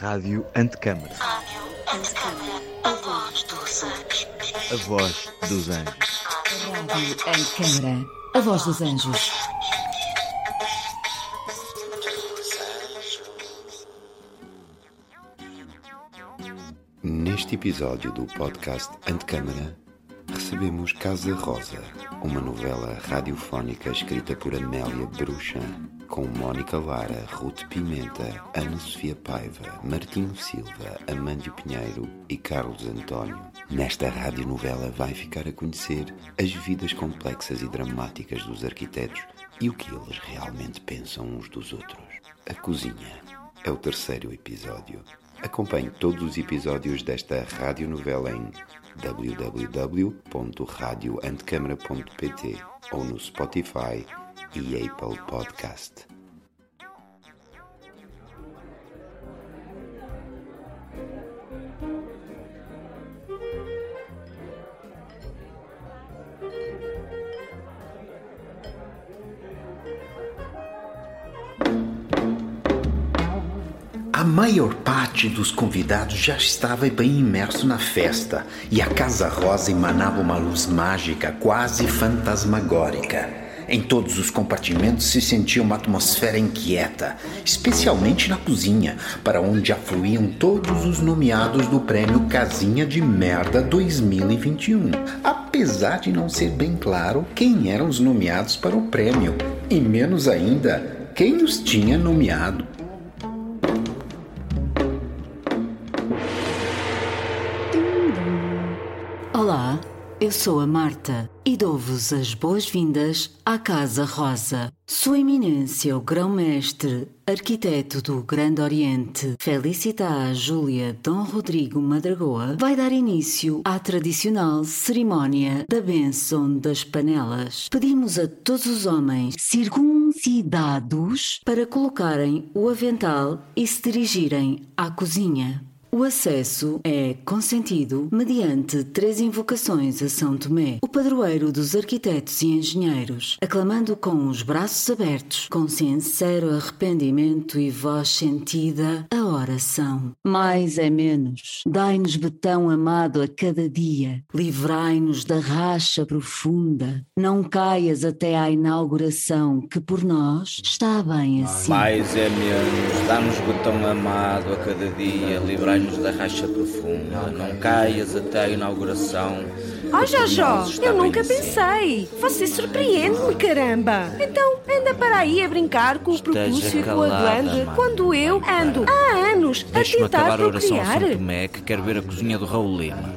Rádio Antecâmara. Rádio Antecâmara, a voz dos anjos. A voz dos anjos. Rádio Antecâmara, a voz dos anjos. Neste episódio do podcast Antecâmara, recebemos Casa Rosa, uma novela radiofónica escrita por Amélia Bruxa, com Mónica Lara, Ruth Pimenta, Ana Sofia Paiva, Martinho Silva, Amândio Pinheiro e Carlos António. Nesta radionovela vai ficar a conhecer as vidas complexas e dramáticas dos arquitetos e o que eles realmente pensam uns dos outros. A Cozinha é o terceiro episódio. Acompanhe todos os episódios desta radionovela em www.radioantecâmara.pt ou no Spotify e Apple Podcast. Maior parte dos convidados já estava bem imerso na festa e a Casa Rosa emanava uma luz mágica, quase fantasmagórica. Em todos os compartimentos se sentia uma atmosfera inquieta, especialmente na cozinha, para onde afluíam todos os nomeados do prêmio Casinha de Merda 2021. Apesar de não ser bem claro quem eram os nomeados para o prêmio, e menos ainda quem os tinha nomeado. Olá, eu sou a Marta e dou-vos as boas-vindas à Casa Rosa. Sua Eminência, o Grão-Mestre, arquiteto do Grande Oriente, Felicitar Júlia Dom Rodrigo Madragoa, vai dar início à tradicional cerimónia da bênção das panelas. Pedimos a todos os homens circuncidados para colocarem o avental e se dirigirem à cozinha. O acesso é consentido mediante três invocações a São Tomé, o padroeiro dos arquitetos e engenheiros, aclamando com os braços abertos, com sincero arrependimento e voz sentida, a oração. Mais é menos. Dai-nos betão amado a cada dia, livrai-nos da racha profunda. Não caias até à inauguração, que por nós está bem assim. Mais é menos, dá-nos botão amado a cada dia, livrai-nos da racha profunda, não caias até a inauguração. Oh, por Jojó, eu nunca pensei. Você surpreende-me, caramba. Então, anda para aí a brincar com o propúcio e com a glande, quando eu ando há anos a tentar acabar a oração a procriar. São Tomé, que quero ver a cozinha do Raul Lima.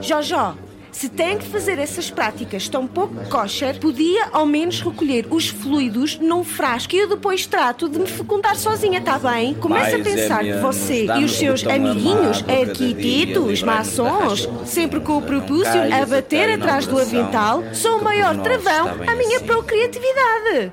Jojó, se tem que fazer essas práticas tão pouco kosher, podia ao menos recolher os fluidos num frasco e eu depois trato de me fecundar sozinha, tá bem? Começa a é pensar que você e os seus amiguinhos, arquitetos, maçons, sempre com o propúcio a bater atrás do avental, sou o maior travão à minha assim. procriatividade.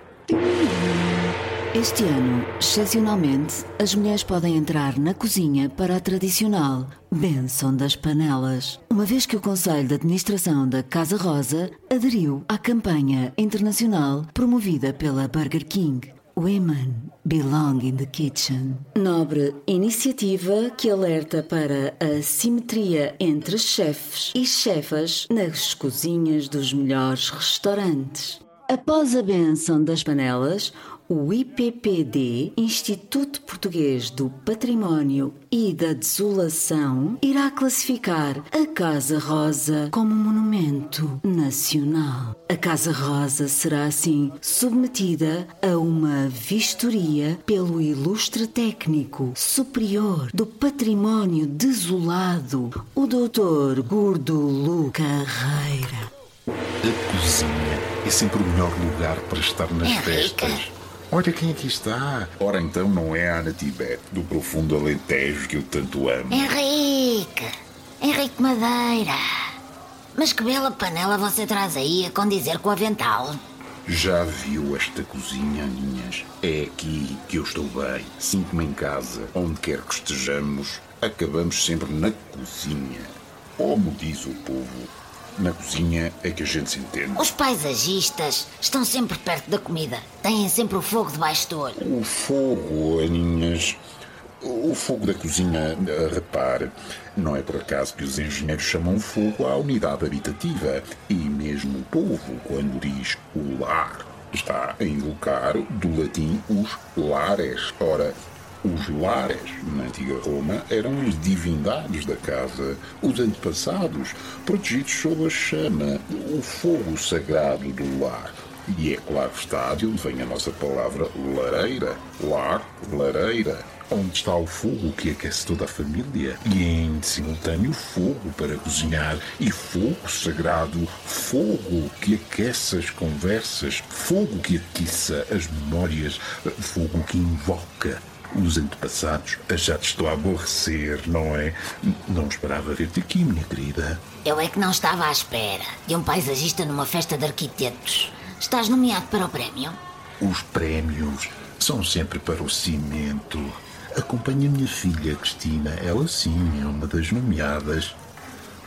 Este ano, excepcionalmente, as mulheres podem entrar na cozinha para a tradicional Benção das Panelas, uma vez que o Conselho de Administração da Casa Rosa aderiu à campanha internacional promovida pela Burger King. Women belong in the kitchen. Nobre iniciativa que alerta para a simetria entre chefes e chefas nas cozinhas dos melhores restaurantes. Após a benção das panelas, o IPPD, Instituto Português do Património e da Desolação, irá classificar a Casa Rosa como monumento nacional. A Casa Rosa será assim submetida a uma vistoria pelo ilustre técnico superior do património desolado, o Dr. Gordulu Carreira. A cozinha é sempre o melhor lugar para estar nas Henrique. festas. Olha quem aqui está. Ora então não é a Ana Tibete, do profundo Alentejo que eu tanto amo. Henrique. Henrique Madeira. Mas que bela panela você traz aí a condizer com o avental. Já viu esta cozinha, Aninhas? É aqui que eu estou bem. Sinto-me em casa. Onde quer que estejamos, acabamos sempre na cozinha. Como diz o povo, Na cozinha é que a gente se entende. Os paisagistas estão sempre perto da comida. Têm sempre o fogo debaixo do olho. O fogo, Aninhas. O fogo da cozinha, eh, repare, não é por acaso que os engenheiros chamam fogo à unidade habitativa. E mesmo o povo, quando diz o lar, está a invocar do latim os lares. Ora, os lares, na antiga Roma, eram as divindades da casa, os antepassados, protegidos sob a chama, o fogo sagrado do lar. E é claro está de onde vem a nossa palavra lareira, lar, lareira, onde está o fogo que aquece toda a família, e em simultâneo fogo para cozinhar, e fogo sagrado, fogo que aquece as conversas, fogo que atiça as memórias, fogo que invoca os antepassados. Já te estou a aborrecer, não é? Não esperava ver-te aqui, minha querida. Eu é que não estava à espera de um paisagista numa festa de arquitetos. Estás nomeado para o prémio? Os prémios são sempre para o cimento. Acompanha a minha filha, Cristina. Ela sim é uma das nomeadas.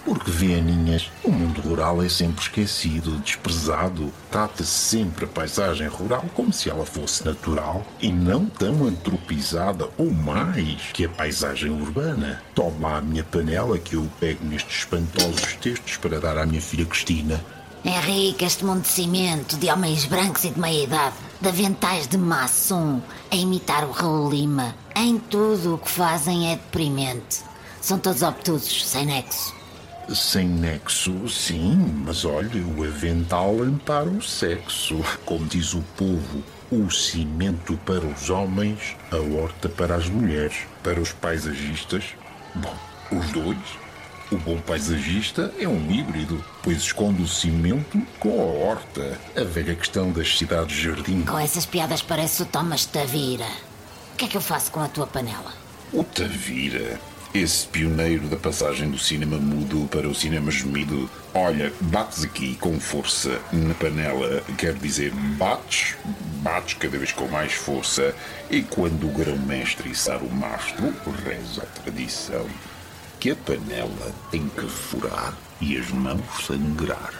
Porque vê, Aninhas, o mundo rural é sempre esquecido, desprezado. Trata-se sempre a paisagem rural como se ela fosse natural e não tão antropizada ou mais que a paisagem urbana. Toma a minha panela que eu pego nestes espantosos textos para dar à minha filha Cristina. Henrique, este mundo de cimento, de homens brancos e de meia-idade, de aventais de maçom, a imitar o Raul Lima, em tudo o que fazem é deprimente. São todos obtusos, sem nexo. Sem nexo, sim, mas olha, o avental ampara o sexo. Como diz o povo, o cimento para os homens, a horta para as mulheres. Para os paisagistas, bom, os dois. O bom paisagista é um híbrido, pois esconde o cimento com a horta. A velha questão das cidades-jardim. Com essas piadas parece o Thomas Tavira. O que é que eu faço com a tua panela? O Tavira, esse pioneiro da passagem do cinema mudo para o cinema gemido. Olha, bates aqui com força na panela, quer dizer, bates, bates cada vez com mais força, e quando o grão-mestre içar o mastro, reza a tradição, que a panela tem que furar e as mãos sangrar.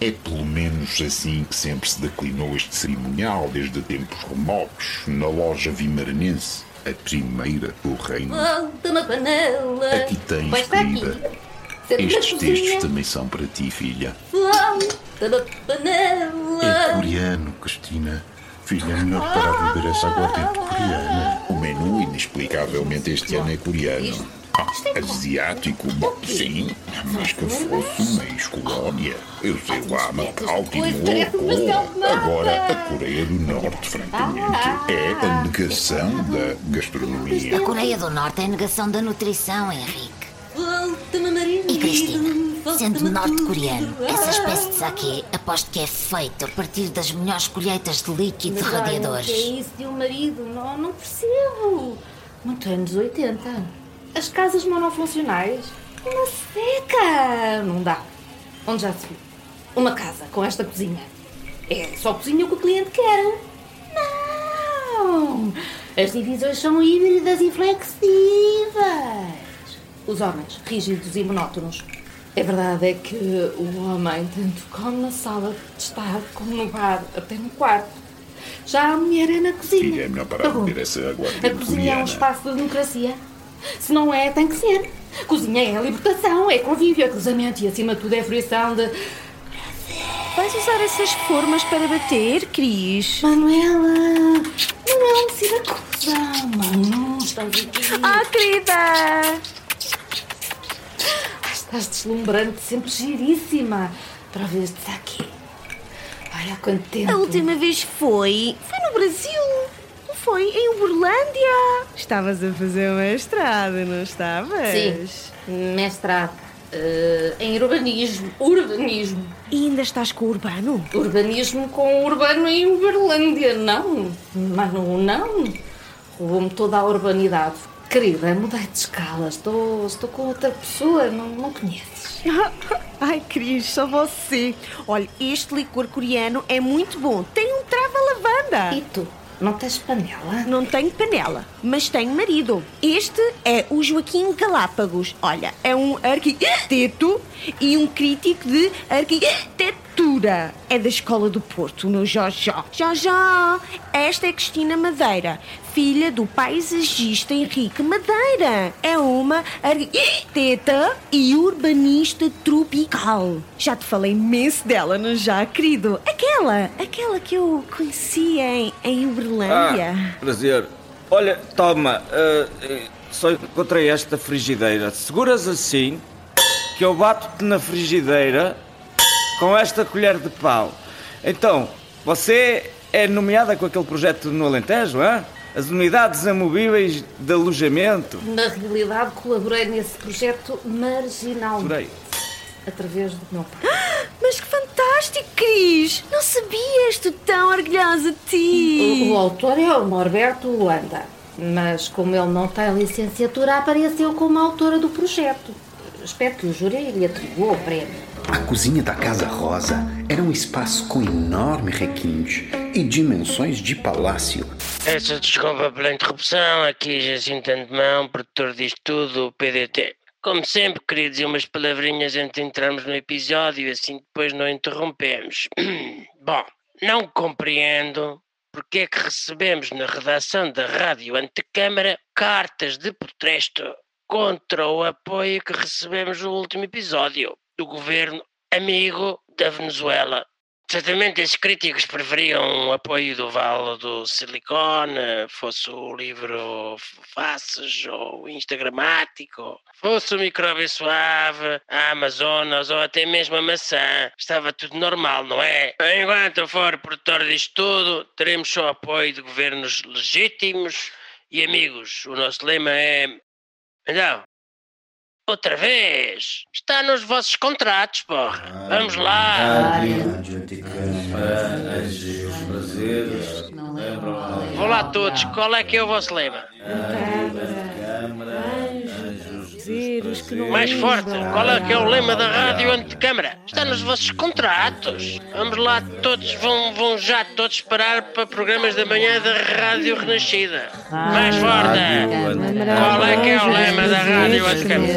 É pelo menos assim que sempre se declinou este cerimonial desde tempos remotos, na loja vimaranense, a primeira do reino. Volta uma panela. Aqui tens, Vai estar aqui. Estes textos também são para ti, filha. Volta uma É panela. coreano, Cristina. Filha, é melhor parar de beber essa aguardente coreana. O menu, inexplicavelmente, este ano é coreano. Ah, asiático, bom, sim, mas que fosse uma ex-colónia. Eu sei lá, Macau, um Timor. nata. Agora, a Coreia do Norte, francamente, é a negação da gastronomia. A Coreia do Norte é a negação da nutrição, Henrique. E Cristina, sendo norte-coreano, essa Ah. espécie de saque aposto que é feito a partir das melhores colheitas de líquido Mas olha, radiadores. o que é isso de um marido? Não, não percebo. Muito anos 80. As casas monofuncionais. Uma seca. Não dá. Onde já se viu? Uma casa com esta cozinha. É só cozinha o que o cliente quer. Não. As divisões são híbridas e flexíveis. Os homens, rígidos e monótonos. A verdade é que o homem tanto come na sala de estar como no bar, até no quarto. Já a mulher é na cozinha. Filha, é melhor parar de beber essa aguardente A cozinha é um espaço de democracia. Se não é, tem que ser. Cozinha é libertação, é convívio, é cruzamento e acima de tudo é fruição de. Vais usar essas formas para bater, Cris? Manuela! Manuela, não se da confusão. Manu, estamos aqui. Ah, querida! Ai, estás deslumbrante, sempre giríssima. Para ver este aqui. Olha há quanto tempo. A última vez foi. Foi no Brasil. Foi? Em Uberlândia. Estavas a fazer uma estrada, não estavas? Sim, mestrado eh, em urbanismo. Urbanismo. E ainda estás com o urbano? Urbanismo com urbano em Uberlândia. Não, Manu, não. Roubou-me toda a urbanidade. Querida, mudei de escala. Estou, estou com outra pessoa, não, não conheces. Ai, Cris, só você. Olha, este licor coreano é muito bom. Tem um trava-lavanda. E tu, não tens panela? Não tenho panela, mas tenho marido. Este é o Joaquim Galápagos. Olha, é um arquiteto e um crítico de É da Escola do Porto, o meu Jojó. Jojó, esta é Cristina Madeira, filha do paisagista Henrique Madeira. É uma arquiteta e urbanista tropical. Já te falei imenso dela, não já, querido? Aquela, aquela que eu conheci em, em Uberlândia. Ah, prazer. Olha, toma, uh, só encontrei esta frigideira. Seguras assim que eu bato-te na frigideira com esta colher de pau. Então, você é nomeada com aquele projeto no Alentejo, é? As unidades amovíveis de alojamento. Na realidade, colaborei nesse projeto marginalmente. Através do meu pai. Mas que fantástico, Cris! Não sabia, estou tão orgulhosa de ti! O, o autor é o Norberto Luanda, mas como ele não tem licenciatura, apareceu como autora do projeto. Espero que o júri lhe atribua o prémio. A cozinha da Casa Rosa era um espaço com enorme requinte e dimensões de palácio. Essa desculpa pela interrupção, aqui Jacinto Antemão, produtor disto tudo, PDT. Como sempre, queria dizer umas palavrinhas antes de entrarmos no episódio, assim depois não interrompemos. Bom, não compreendo porque é que recebemos na redação da Rádio Antecâmara cartas de protesto contra o apoio que recebemos no último episódio do governo amigo da Venezuela. Certamente esses críticos preferiam o apoio do Vale do Silicone, fosse o livro Faces ou Instagramático, fosse o Micróbio Suave, a Amazonas ou até mesmo a maçã. Estava tudo normal, não é? Enquanto eu for produtor disto tudo, teremos só apoio de governos legítimos e amigos. O nosso lema é. Então, Outra vez! Está nos vossos contratos, porra! Vamos lá! Vou lá todos, qual é que é o vosso lema? Mais forte, qual é que é o lema da rádio antecâmara? Está nos vossos contratos. Vamos lá todos, vão, vão já todos parar para programas da manhã da Rádio Renascida. Mais forte! Qual é que é o lema da rádio antecâmara?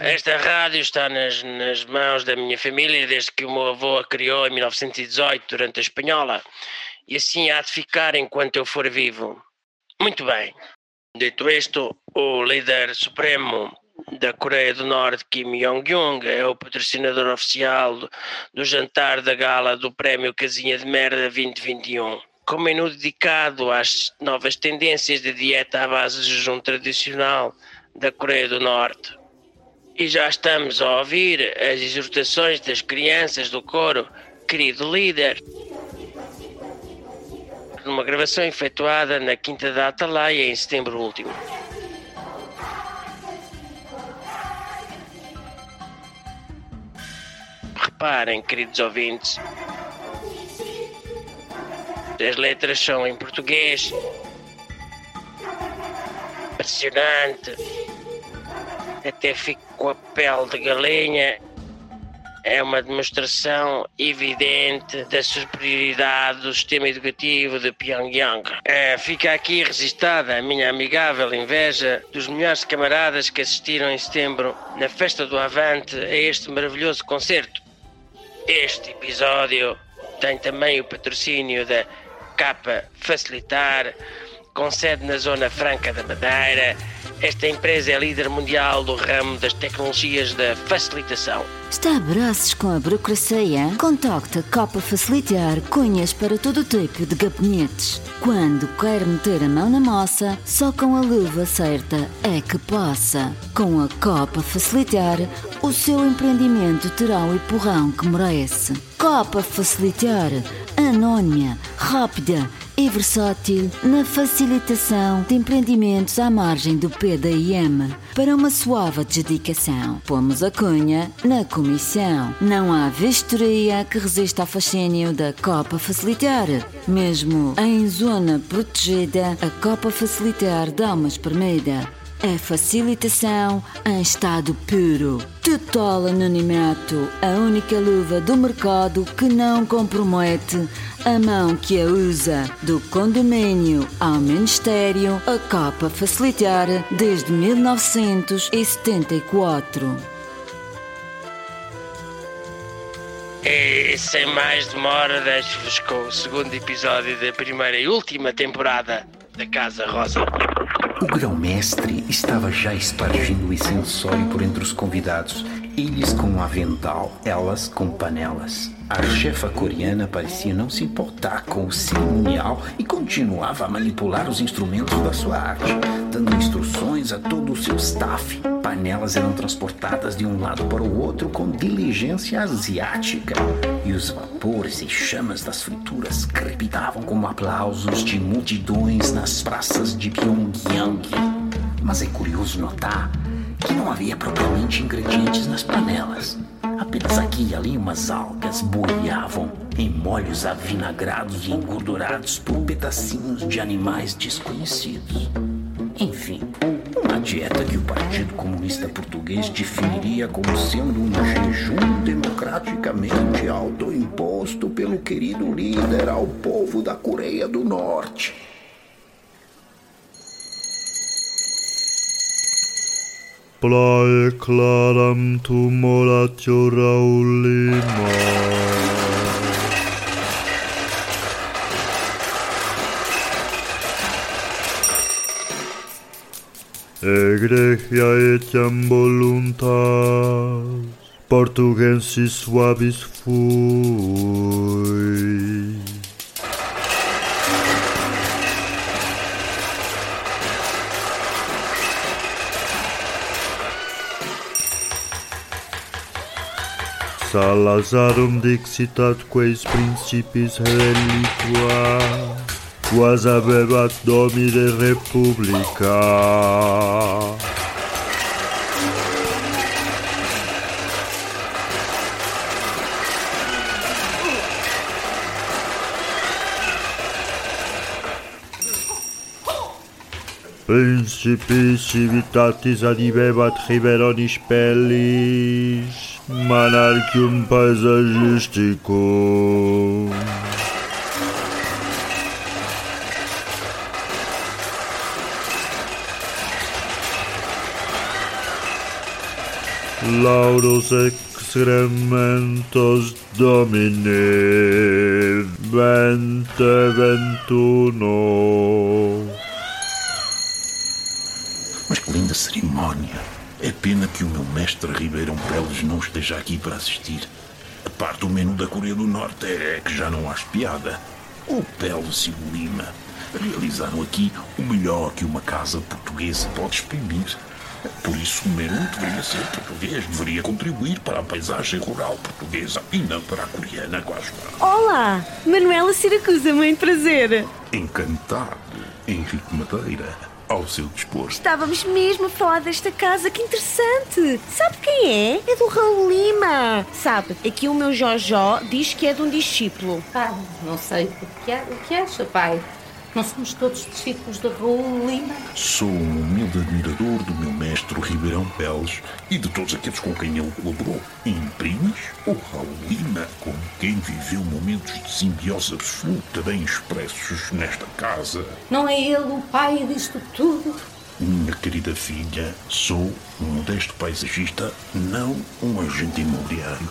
Esta rádio está nas, nas mãos da minha família desde que o meu avô a criou em 1918 durante a Espanhola. E assim há de ficar enquanto eu for vivo. Muito bem. Dito isto, o líder supremo da Coreia do Norte, Kim Jong-un, é o patrocinador oficial do, jantar da gala do Prémio Casinha de Merda 2021. Com menu dedicado às novas tendências de dieta à base de jejum tradicional da Coreia do Norte. E já estamos a ouvir as exortações das crianças do coro, querido líder numa gravação efetuada na Quinta da Atalaia em setembro último. Reparem, queridos ouvintes, as letras são em português. Impressionante. Até fico com a pele de galinha é uma demonstração evidente da superioridade do sistema educativo de Pyongyang. É, fica aqui registada a minha amigável inveja dos melhores camaradas que assistiram em setembro na festa do Avante a este maravilhoso concerto. Este episódio tem também o patrocínio da Capa Facilitar, com sede na Zona Franca da Madeira esta empresa é líder mundial do ramo das tecnologias da facilitação. Está a braços com a burocracia? Contacte a Copa Facilitar cunhas para todo tipo de gabinetes. Quando quer meter a mão na moça, só com a luva certa é que possa. Com a Copa Facilitar, o seu empreendimento terá o empurrão que merece. Copa Facilitar, anónima, rápida e versátil na facilitação de empreendimentos à margem do PDIM. Para uma suave adjudicação, pomos a cunha na comissão. Não há vistoria que resista ao fascínio da Copa Facilitar. Mesmo em zona protegida, a Copa Facilitar dá uma espremida é facilitação em estado puro. Total anonimato, a única luva do mercado que não compromete a mão que a usa. Do condomínio ao ministério, a capa facilitar desde 1974. E E sem mais demora, deixo-vos com o segundo episódio da primeira e última temporada da Casa Rosa. O grão-mestre estava já espargindo o incensório por entre os convidados, eles com um avental, elas com panelas. A chefa coreana parecia não se importar com o cerimonial e continuava a manipular os instrumentos da sua arte, dando instruções a todo o seu staff. Panelas eram transportadas de um lado para o outro com diligência asiática, e os vapores e chamas das frituras crepitavam como aplausos de multidões nas praças de Pyongyang. Mas é curioso notar que não havia propriamente ingredientes nas panelas. Apenas aqui e ali umas algas boiavam em molhos avinagrados e engordurados por pedacinhos de animais desconhecidos. Enfim, uma dieta que o Partido Comunista Português definiria como sendo um jejum democraticamente autoimposto pelo querido líder ao povo da Coreia do Norte. Plae claram tumoratio Raulima. egregia etiam voluntas, portugensis suavis fui. Salazarum dixitatque is principis reliqua, quas avebat domine republica. Principis civitatis adibebat Riveronis pellis, Monarchium paesagisticum. Laudos excrementos Domini, vente ventuno. Linda cerimónia. É pena que o meu mestre Ribeirão Peles não esteja aqui para assistir. A parte do menu da Coreia do Norte é que já não há piada. O Peles e o Lima realizaram aqui o melhor que uma casa portuguesa pode exprimir. Por isso o menu deveria ser português, deveria contribuir para a paisagem rural portuguesa e não para a coreana, quase. Olá, Manuela Siracusa, muito prazer. Encantado, Henrique Madeira, ao seu dispor. Estávamos mesmo a falar desta casa, que interessante. Sabe quem é? É do Raul Lima. Sabe, aqui o meu Jojó diz que é de um discípulo. Ah, não sei o que, é, o que acha, pai. Não somos todos discípulos de Raul Lima? Sou um humilde admirador do meu mestre Ribeirão Peles e de todos aqueles com quem ele colaborou. Imprimes o Raul Lima, com quem viveu momentos de simbiose absoluta bem expressos nesta casa. Não é ele o pai disto tudo? Minha querida filha, sou um modesto paisagista, não um agente imobiliário.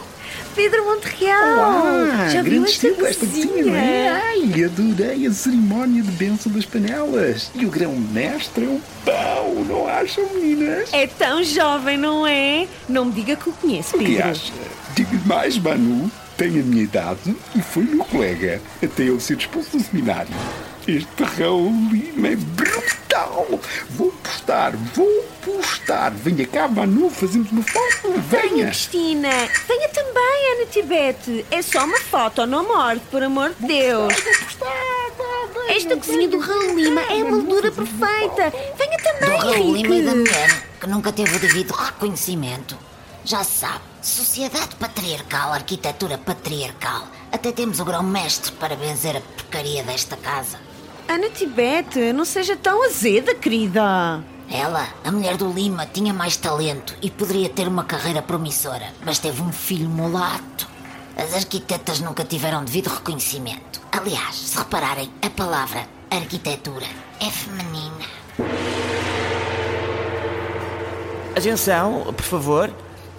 Pedro Monterreal. Já viu grande esta estilo esta cozinha, é? Ai, adorei a cerimónia de benção das panelas. E o grão-mestre é um pau, não acham, meninas? É tão jovem, não é? Não me diga que o conhece, O que Pedro. acha? Digo-lhe mais, Manu. Tem a minha idade e foi meu colega, até ele ser expulso do seminário. Este Raul Lima é brutal. Vou postar, vou postar. Venha cá, Manu, fazemos uma foto. Venha, Venha. Cristina. Venha também, Ana Tibete. É só uma foto, não morte, por amor de Deus. Esta cozinha do Raul Lima é a moldura perfeita. Venha Do também, Raul Lima e da Henrique. mulher, que nunca teve o devido reconhecimento. Já se sabe, sociedade patriarcal, arquitetura patriarcal. Até temos o grão-mestre para benzer a porcaria desta casa. Ana Tibete, não seja tão azeda, querida. Ela, a mulher do Lima, tinha mais talento e poderia ter uma carreira promissora, mas teve um filho mulato. As arquitetas nunca tiveram devido reconhecimento. Aliás, se repararem, a palavra arquitetura é feminina. Atenção, por favor.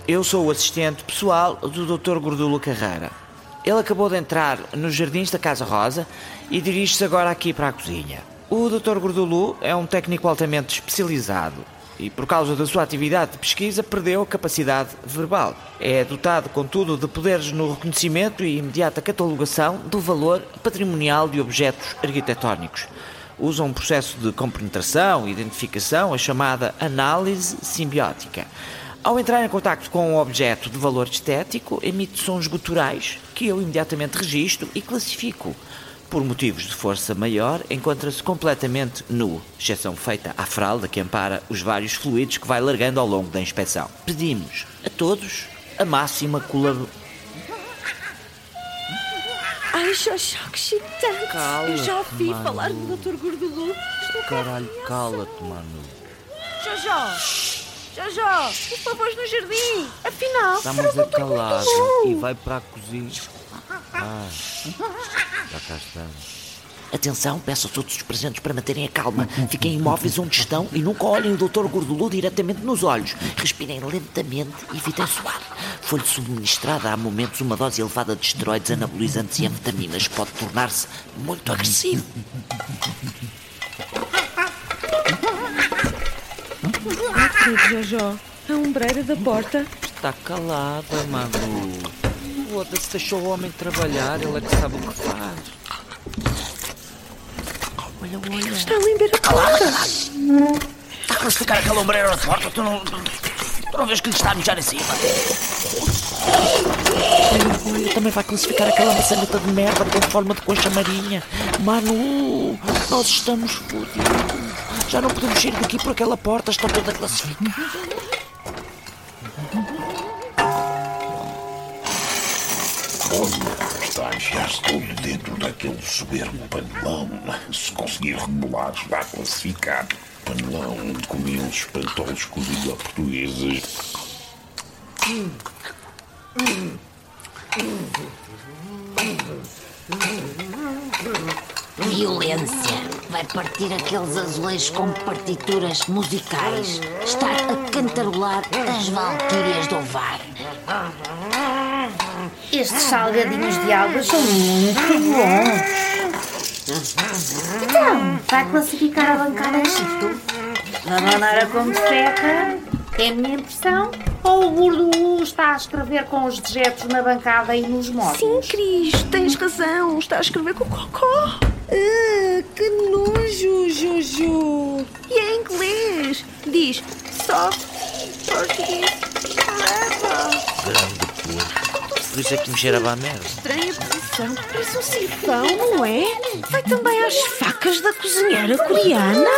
Eu sou o assistente pessoal do Dr. Gordula Carrara. Ele acabou de entrar nos jardins da Casa Rosa e dirige-se agora aqui para a cozinha. O Dr. Gordulu é um técnico altamente especializado e, por causa da sua atividade de pesquisa, perdeu a capacidade verbal. É dotado, contudo, de poderes no reconhecimento e imediata catalogação do valor patrimonial de objetos arquitetónicos. Usa um processo de compenetração e identificação, a chamada análise simbiótica. Ao entrar em contato com um objeto de valor estético, emite sons guturais que eu imediatamente registro e classifico. Por motivos de força maior, encontra-se completamente nu, exceção feita à fralda que ampara os vários fluidos que vai largando ao longo da inspeção. Pedimos a todos a máxima colaboração. Ai, Xoxó, que excitante! Cala-te, Eu já ouvi falar do Dr. Gordulu. Caralho, cala-te, mano. Xoxó! Xoxó! Os pavões no jardim! Afinal, Estamos a calar Gordulu! e vai para a cozinha. Ah, já cá estamos. Atenção, peço a todos os presentes para manterem a calma. Fiquem imóveis onde estão e nunca olhem o Dr. Gordulu diretamente nos olhos. Respirem lentamente e evitem suar. Foi-lhe subministrada há momentos uma dose elevada de esteroides anabolizantes e anfetaminas. Pode tornar-se muito agressivo. Querido Jojo, a ombreira da porta Está calada, Manu. Foda-se, deixou o homem trabalhar, ele é que sabe o que faz. Olha, olha. está a lamber a porta. Está a classificar aquela ombreira na porta, tu não, tu, tu não vês que lhe está a mijar em cima. Olha, olha, também vai classificar aquela maçaneta de merda com forma de concha marinha. Manu, nós estamos fodidos. Já não podemos sair daqui por aquela porta, está toda classificada. Olha, está a enfiar-se todo dentro daquele soberbo panelão. Se conseguir rebolar, está classificado. Panelão onde comiam os espantosos cozidos à portuguesa. Violência. Partir aqueles azulejos com partituras musicais. Está a cantarolar as Valquírias do Ovar. Estes salgadinhos de algas são muito bons. Então, vai classificar a bancada em Chito? Da maneira como seca, é a minha impressão? Ou o gordo está a escrever com os dejetos na bancada e nos móveis? Sim, Cris, tens razão. Está a escrever com cocó. Ah, que nojo, Jojo. E é em inglês. Diz soft português forever. Por isso é que me cheirava a merda. Estranha posição. Parece um sifão, não é? Vai também às facas da cozinheira coreana?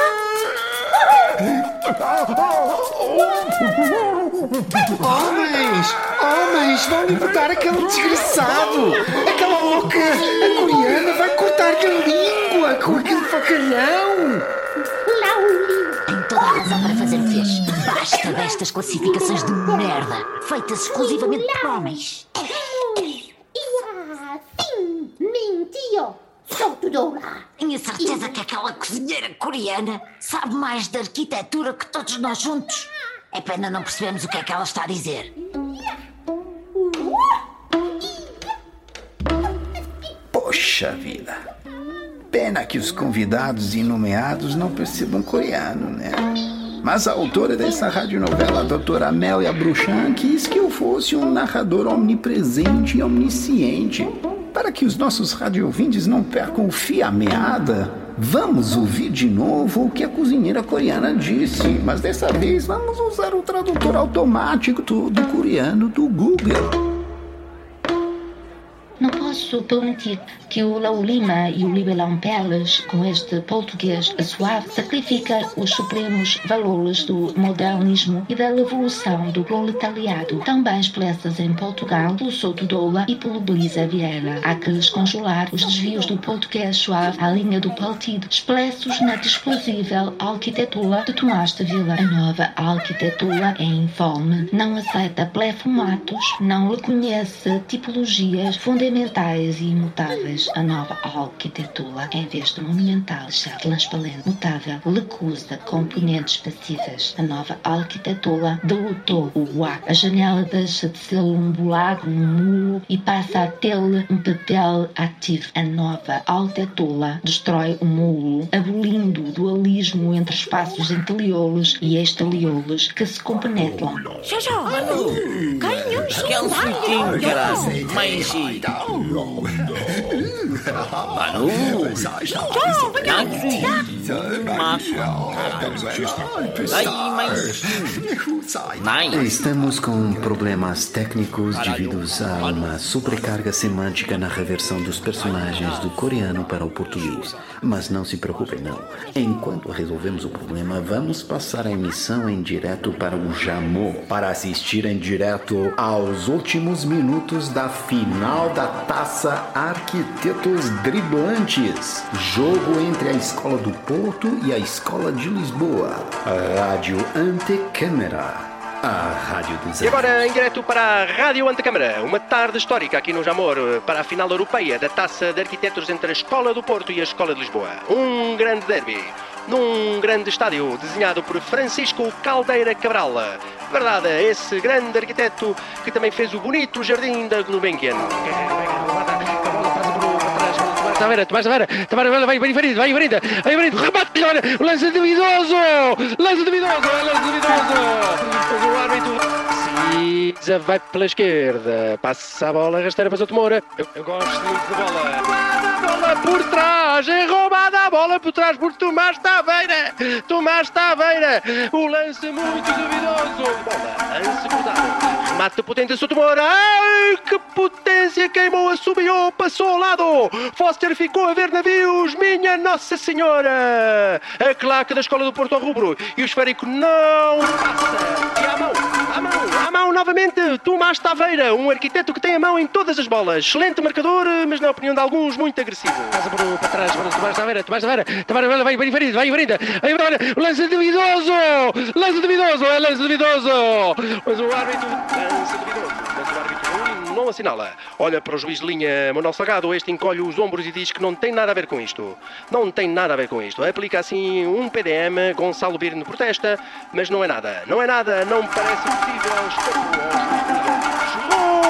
Homens! Homens! Vão libertar aquele desgraçado! Aquela louca! A coreana vai cortar-lhe a língua com aquele facalhão! Tem toda a razão para fazer o fez. Basta destas classificações de merda, feitas exclusivamente por homens. Sim, mentiu. Sou tudo lá. Tenho certeza que aquela cozinheira coreana sabe mais de arquitetura que todos nós juntos. É pena não percebermos o que é que ela está a dizer. Poxa vida. Pena que os convidados e nomeados não percebam coreano, né? Mas a autora dessa radionovela, a doutora Amélia Bruchan, quis que eu fosse um narrador omnipresente e omnisciente. Para que os nossos radiovintes não percam o fio à meada, vamos ouvir de novo o que a cozinheira coreana disse. Mas dessa vez vamos usar o tradutor automático do coreano do Google. Não posso permitir que o Lau Lima e o Libelão Peles, com este português suave, sacrifiquem os supremos valores do modernismo e da revolução do proletariado, tão bem expressas em Portugal pelo Souto Doula e pelo Belisa Vieira. Há que descongelar os desvios do português suave à linha do partido, expressos na desprezível arquitetura de Tomás de Vila. A nova arquitetura é informe, não aceita blefumatos, não reconhece tipologias fundamentais e imutáveis, a nova arquitetura, em vez de monumental, já transparente, mutável, recusa componentes passivas. A nova arquitetura derrotou o ar. A janela deixa de ser um buraco, um muro e passa a ter um papel ativo. A nova arquitetura destrói o muro, abolindo o dualismo entre espaços interiores e exteriores que se compenetram. Já, já, Manu! Ganham Aquele frutinho, caralho. Mais e... Manu! Estamos com problemas técnicos devidos a uma sobrecarga semântica na reversão dos personagens do coreano para o português. Mas não se preocupem, não. Enquanto resolvemos o problema, vamos passar a emissão em direto para o Jamô para assistir em direto aos últimos minutos da final da Taça Arquitetos Driblantes. Jogo entre a Escola do Porto e a Escola de Lisboa. Rádio Antecâmara. A Rádio dos E agora, em direto para a Rádio Antecâmara, uma tarde histórica aqui no Jamor para a final europeia da Taça de Arquitetos entre a Escola do Porto e a Escola de Lisboa. Um grande derby, num grande estádio desenhado por Francisco Caldeira Cabral. Verdade, esse grande arquiteto que também fez o bonito Jardim da Gulbenkian. Taveira, Tomás Taveira, Taveira vai vai invadido, vai invadido, vai invadido, remate, olha, o lance duvidoso, lance duvidoso, é lance duvidoso, o árbitro Cisa vai pela esquerda, passa a bola, rasteira para o Tomora, eu, eu gosto muito da bola, bola por trás, é roubada a bola por trás por Tomás Taveira, Tomás Taveira, o lance muito duvidoso, bola, lance cruzado, remate potente a Sotomora, ai que potência, queimou, assobiou, passou ao lado, Foster ficou a ver navios, minha Nossa Senhora! A claque da Escola do Porto ao rubro e o esférico não passa. E à mão, à mão, à mão novamente, Tomás Taveira, um arquiteto que tem a mão em todas as bolas. Excelente marcador, mas na opinião de alguns, muito agressivo. Passa para, para trás para Tomás Taveira, Tomás Taveira, Taveira vai vai invadido, vai invadido, vai invadido, lance duvidoso, lance duvidoso, é lance duvidoso, mas o árbitro, lance duvidoso, não assinala. Olha para o juiz de linha Manuel Salgado, este encolhe os ombros e diz que não tem nada a ver com isto. Não tem nada a ver com isto. Aplica assim um PDM, Gonçalo Birne protesta, mas não é nada. Não é nada, não parece possível.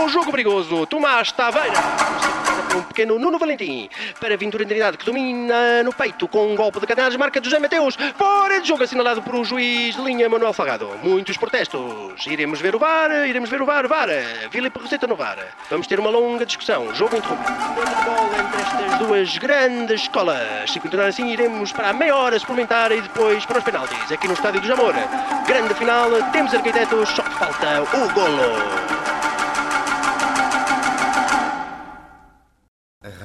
Oh, jogo perigoso, Tomás Taveira. Um pequeno Nuno Valentim para Ventura Trindade que domina no peito com um golpe de cadenas, marca José Mateus. Fora de jogo assinalado por um juiz de linha Manuel Salgado. Muitos protestos. Iremos ver o VAR, iremos ver o VAR, VAR. Filipe Roseta no VAR. Vamos ter uma longa discussão. Jogo interrompido. Bola entre estas duas grandes escolas. Se continuar assim, iremos para a meia hora suplementar e depois para os penaltis. Aqui no Estádio do Jamor. Grande final, temos arquitetos, só falta o golo.